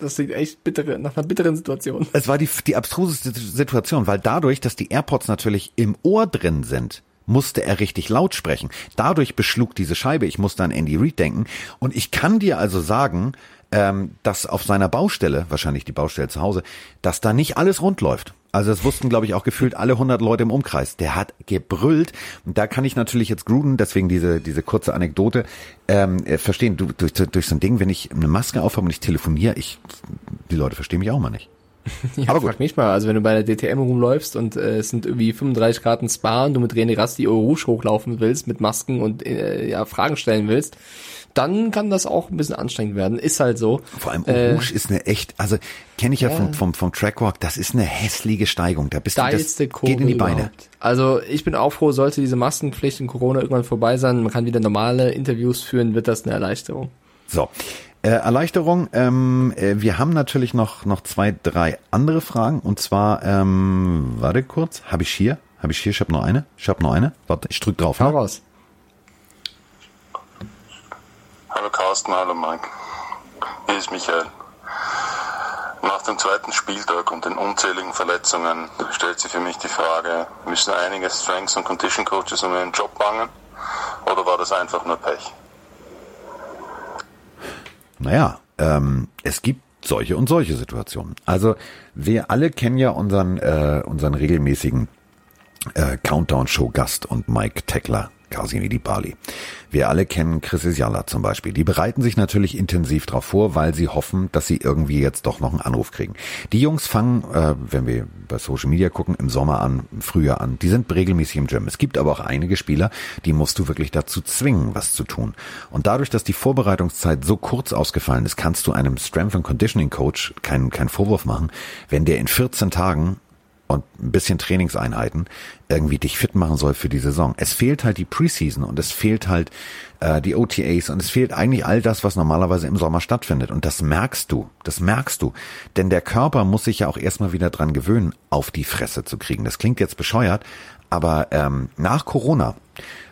Das klingt echt bittere, nach einer bitteren Situation. Es war die, die abstruseste Situation, weil dadurch, dass die AirPods natürlich im Ohr drin sind, musste er richtig laut sprechen. Dadurch beschlug diese Scheibe. Ich musste an Andy Reid denken. Und ich kann dir also sagen, ähm, dass auf seiner Baustelle, wahrscheinlich die Baustelle zu Hause, dass da nicht alles rund läuft. Also das wussten, glaube ich, auch gefühlt alle 100 Leute im Umkreis. Der hat gebrüllt. Und da kann ich natürlich jetzt Gruden, deswegen diese, diese kurze Anekdote, ähm, äh, verstehen. Du, durch, durch so ein Ding, wenn ich eine Maske aufhabe und ich telefoniere, ich, die Leute verstehen mich auch mal nicht. <laughs> Ja, Aber frag mich mal, also wenn du bei der DTM rumläufst und äh, es sind irgendwie 35 Grad in Spa und du mit René Rasti Eau Rouge hochlaufen willst, mit Masken und äh, ja, Fragen stellen willst, dann kann das auch ein bisschen anstrengend werden. Ist halt so. Vor allem Äh, Rouge ist eine echt, also kenne ich ja, vom, vom, vom Trackwalk, das ist eine hässliche Steigung. Da bist du, das Kurve geht in die Beine. überhaupt. Also ich bin auch froh, sollte diese Maskenpflicht in Corona irgendwann vorbei sein, man kann wieder normale Interviews führen, wird das eine Erleichterung. So. Äh, Erleichterung, ähm, äh, wir haben natürlich noch, noch zwei, drei andere Fragen. Und zwar, ähm, warte kurz, habe ich hier? Habe ich hier? Ich habe noch eine. Ich habe noch eine. Warte, ich drück drauf. Hau Ne? raus. Hallo Carsten, hallo Mike. Hier ist Michael. Nach dem zweiten Spieltag und den unzähligen Verletzungen stellt sich für mich die Frage, müssen einige Strengths- und Condition Coaches um ihren Job bangen oder war das einfach nur Pech? Naja, ähm, es gibt solche und solche Situationen. Also wir alle kennen ja unseren, äh, unseren regelmäßigen äh, Countdown-Show-Gast und Mike Teckler, Kasimir Di Bali. Wir alle kennen Chris Isjala zum Beispiel. Die bereiten sich natürlich intensiv darauf vor, weil sie hoffen, dass sie irgendwie jetzt doch noch einen Anruf kriegen. Die Jungs fangen, äh, wenn wir bei Social Media gucken, im Sommer an, im Frühjahr an. Die sind regelmäßig im Gym. Es gibt aber auch einige Spieler, die musst du wirklich dazu zwingen, was zu tun. Und dadurch, dass die Vorbereitungszeit so kurz ausgefallen ist, kannst du einem Strength and Conditioning Coach keinen, keinen Vorwurf machen, wenn der in 14 Tagen und ein bisschen Trainingseinheiten irgendwie dich fit machen soll für die Saison. Es fehlt halt die Preseason und es fehlt halt äh, die OTAs und es fehlt eigentlich all das, was normalerweise im Sommer stattfindet. Und das merkst du, das merkst du. Denn der Körper muss sich ja auch erstmal wieder dran gewöhnen, auf die Fresse zu kriegen. Das klingt jetzt bescheuert, aber ähm, nach Corona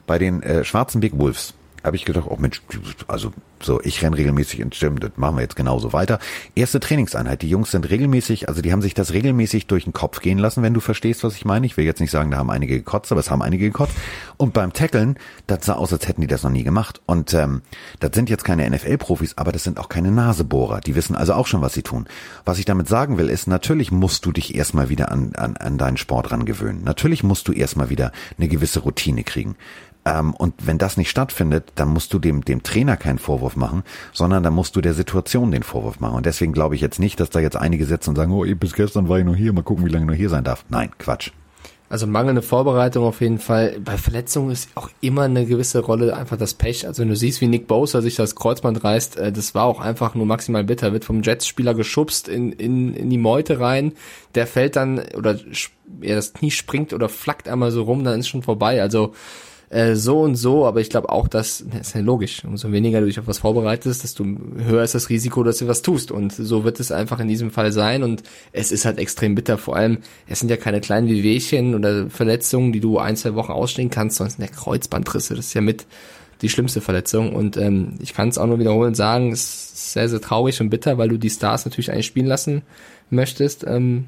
bei den äh, schwarzen Big Wolves habe ich gedacht, oh Mensch, also so, ich renn regelmäßig ins Gym, das machen wir jetzt genauso weiter. Erste Trainingseinheit, die Jungs sind regelmäßig, also die haben sich das regelmäßig durch den Kopf gehen lassen, wenn du verstehst, was ich meine. Ich will jetzt nicht sagen, da haben einige gekotzt, aber es haben einige gekotzt. Und beim Tackeln, das sah aus, als hätten die das noch nie gemacht. Und ähm, das sind jetzt keine NFL-Profis, aber das sind auch keine Nasebohrer. Die wissen also auch schon, was sie tun. Was ich damit sagen will, ist, natürlich musst du dich erstmal wieder an, an, an deinen Sport ran gewöhnen. Natürlich musst du erstmal wieder eine gewisse Routine kriegen. Ähm, und wenn das nicht stattfindet, dann musst du dem, dem Trainer keinen Vorwurf machen, sondern dann musst du der Situation den Vorwurf machen. Und deswegen glaube ich jetzt nicht, dass da jetzt einige sitzen und sagen, oh, bis gestern war ich noch hier, mal gucken, wie lange ich noch hier sein darf. Nein, Quatsch. Also mangelnde Vorbereitung auf jeden Fall. Bei Verletzungen ist auch immer eine gewisse Rolle einfach das Pech. Also wenn du siehst, wie Nick Bosa sich das Kreuzband reißt, äh, das war auch einfach nur maximal bitter. Wird vom Jets-Spieler geschubst in, in, in die Meute rein. Der fällt dann, oder ja, das Knie springt oder flackt einmal so rum, dann ist schon vorbei. Also äh, so und so, aber ich glaube auch, dass, das ist ja logisch, umso weniger du dich auf was vorbereitest, desto höher ist das Risiko, dass du was tust. Und so wird es einfach in diesem Fall sein. Und es ist halt extrem bitter. Vor allem, es sind ja keine kleinen Wehwehchen oder Verletzungen, die du ein, zwei Wochen ausstehen kannst, sondern es sind ja Kreuzbandrisse. Das ist ja mit die schlimmste Verletzung. Und ähm, ich kann es auch nur wiederholen sagen, es ist sehr, sehr traurig und bitter, weil du die Stars natürlich eigentlich spielen lassen möchtest. Ähm,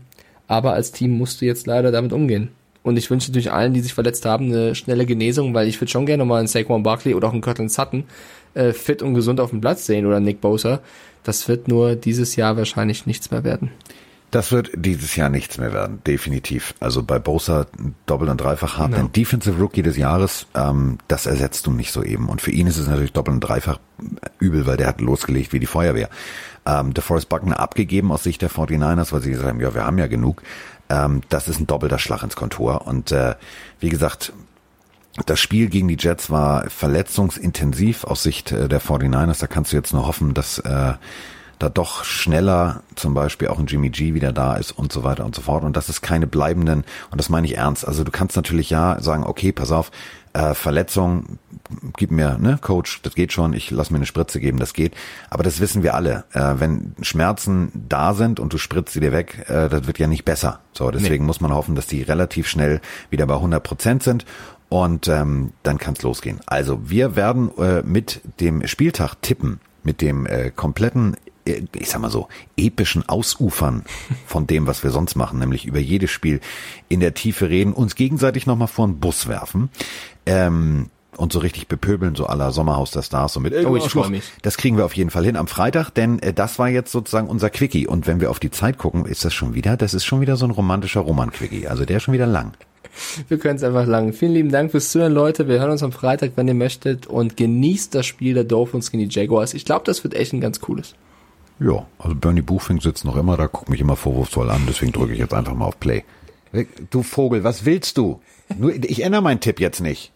aber als Team musst du jetzt leider damit umgehen. Und ich wünsche natürlich allen, die sich verletzt haben, eine schnelle Genesung, weil ich würde schon gerne mal einen Saquon Barkley oder auch einen Cortland Sutton äh, fit und gesund auf dem Platz sehen oder Nick Bosa. Das wird nur dieses Jahr wahrscheinlich nichts mehr werden. Das wird dieses Jahr nichts mehr werden, definitiv. Also bei Bosa doppelt und dreifach hart. Ja. Defensive Rookie des Jahres, ähm, das ersetzt du nicht so eben. Und für ihn ist es natürlich doppelt und dreifach übel, weil der hat losgelegt wie die Feuerwehr. Ähm, DeForest Buckner abgegeben aus Sicht der 49ers, weil sie gesagt haben, ja, wir haben ja genug. Ähm, das ist ein doppelter Schlag ins Kontor. Und äh, wie gesagt, das Spiel gegen die Jets war verletzungsintensiv aus Sicht äh, der 49ers. Da kannst du jetzt nur hoffen, dass äh, da doch schneller zum Beispiel auch ein Jimmy G wieder da ist und so weiter und so fort. Und das ist keine bleibenden, und das meine ich ernst. Also du kannst natürlich ja sagen, okay, pass auf, äh, Verletzung, gib mir, ne, Coach, das geht schon, ich lass mir eine Spritze geben, das geht. Aber das wissen wir alle. Äh, wenn Schmerzen da sind und du spritzt sie dir weg, äh, das wird ja nicht besser. So, deswegen nee. muss man hoffen, dass die relativ schnell wieder bei 100 Prozent sind und ähm, dann kann es losgehen. Also wir werden äh, mit dem Spieltag tippen, mit dem äh, kompletten ich sag mal so, epischen Ausufern von dem, was wir sonst machen, nämlich über jedes Spiel in der Tiefe reden, uns gegenseitig nochmal vor den Bus werfen. Ähm, und so richtig bepöbeln, so aller Sommerhaus der Stars, so mit oh, ich freu mich. Das kriegen wir auf jeden Fall hin am Freitag, denn äh, das war jetzt sozusagen unser Quickie. Und wenn wir auf die Zeit gucken, ist das schon wieder, das ist schon wieder so ein romantischer Roman-Quickie. Also der ist schon wieder lang. Wir können es einfach lang. Vielen lieben Dank fürs Zuhören, Leute. Wir hören uns am Freitag, wenn ihr möchtet. Und genießt das Spiel der Dolphins gegen die Jaguars. Ich glaube, das wird echt ein ganz cooles. Ja, also Bernie Buchfink sitzt noch immer da, guckt mich immer vorwurfsvoll an, deswegen drücke ich jetzt einfach mal auf Play. Du Vogel, was willst du? Nur, ich ändere meinen Tipp jetzt nicht.